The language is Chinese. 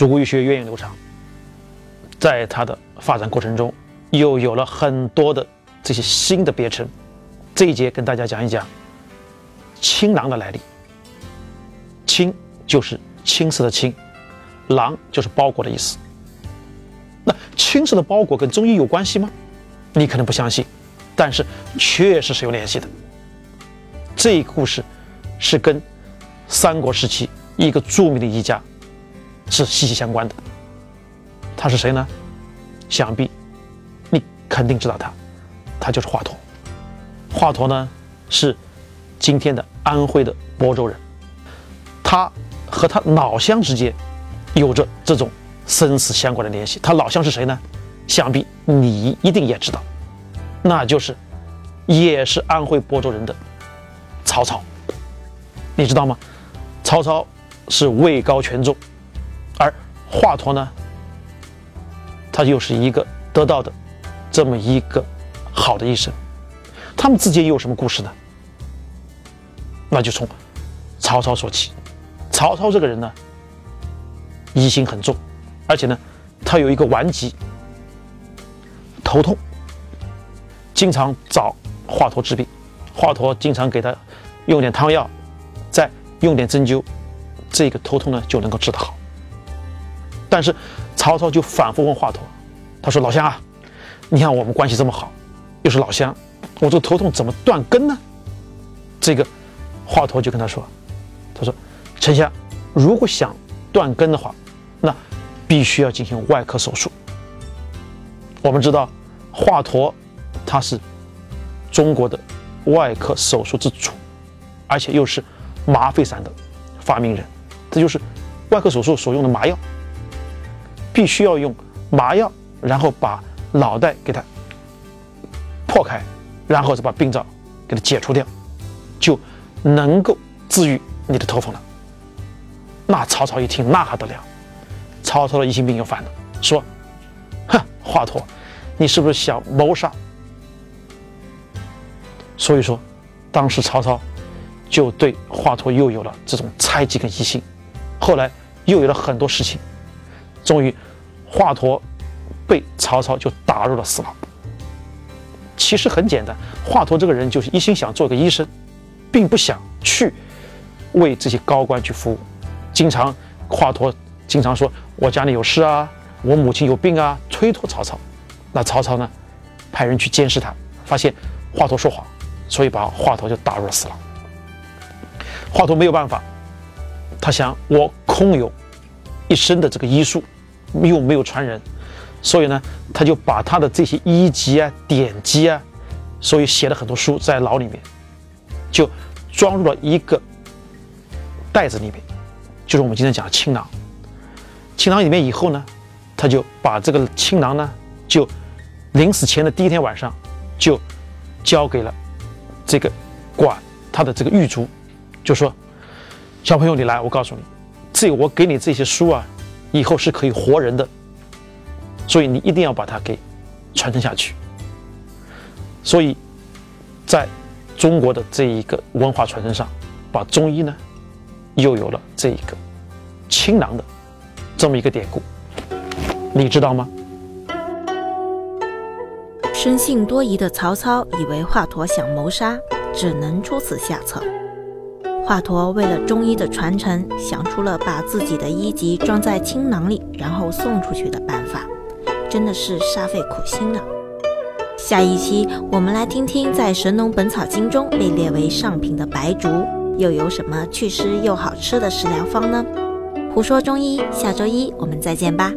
中国医学源远流长，在它的发展过程中，又有了很多的这些新的别称。这一节跟大家讲一讲青囊的来历。青就是青色的青，囊就是包裹的意思。那青色的包裹跟中医有关系吗？你可能不相信，但是确实是有联系的。这故事是跟三国时期一个著名的医家是息息相关的。他是谁呢？想必你肯定知道他，他就是华佗。华佗呢是今天的安徽的亳州人，他和他老乡之间有着这种生死相关的联系。他老乡是谁呢？想必你一定也知道，那就是也是安徽亳州人的曹操。你知道吗？曹操是位高权重，华佗呢，他又是一个得到的这么一个好的医生。他们之间又有什么故事呢？那就从曹操说起。曹操这个人呢，疑心很重，而且呢，他有一个顽疾，头痛，经常找华佗治病。华佗经常给他用点汤药，再用点针灸，这个头痛呢就能够治得好。但是曹操就反复问华佗，他说：“老乡啊，你看我们关系这么好，又是老乡。”我这头痛怎么断根呢？这个华佗就跟他说：“他说，丞相，如果想断根的话，那必须要进行外科手术。我们知道，华佗他是中国的外科手术之祖，而且又是麻沸散的发明人。这就是外科手术所用的麻药，必须要用麻药，然后把脑袋给它破开。”然后再把病灶给它解除掉，就能够治愈你的头风了。那曹操一听，那还得了？曹操的疑心病又犯了，说：“哼，华佗，你是不是想谋杀？”所以说，当时曹操就对华佗又有了这种猜忌跟疑心。后来又有了很多事情，终于华佗被曹操就打入了死牢。其实很简单，华佗这个人就是一心想做个医生，并不想去为这些高官去服务。经常华佗经常说：“我家里有事啊，我母亲有病啊”，推脱曹操。那曹操呢，派人去监视他，发现华佗说谎，所以把华佗就打入了死牢。华佗没有办法，他想我空有一身的这个医术，又没有传人。所以呢，他就把他的这些医籍啊、典籍啊，所以写了很多书在牢里面，就装入了一个袋子里面，就是我们今天讲的青囊。青囊里面以后呢，他就把这个青囊呢，就临死前的第一天晚上，就交给了这个管他的这个狱卒，就说：“小朋友，你来，我告诉你，这我给你这些书啊，以后是可以活人的。”所以你一定要把它给传承下去。所以，在中国的这一个文化传承上，把中医呢又有了这一个青囊的这么一个典故，你知道吗？生性多疑的曹操以为华佗想谋杀，只能出此下策。华佗为了中医的传承，想出了把自己的医籍装在青囊里，然后送出去的办法。真的是煞费苦心呢。下一期我们来听听，在《神农本草经》中被列为上品的白术，又有什么祛湿又好吃的食疗方呢？胡说中医，下周一我们再见吧。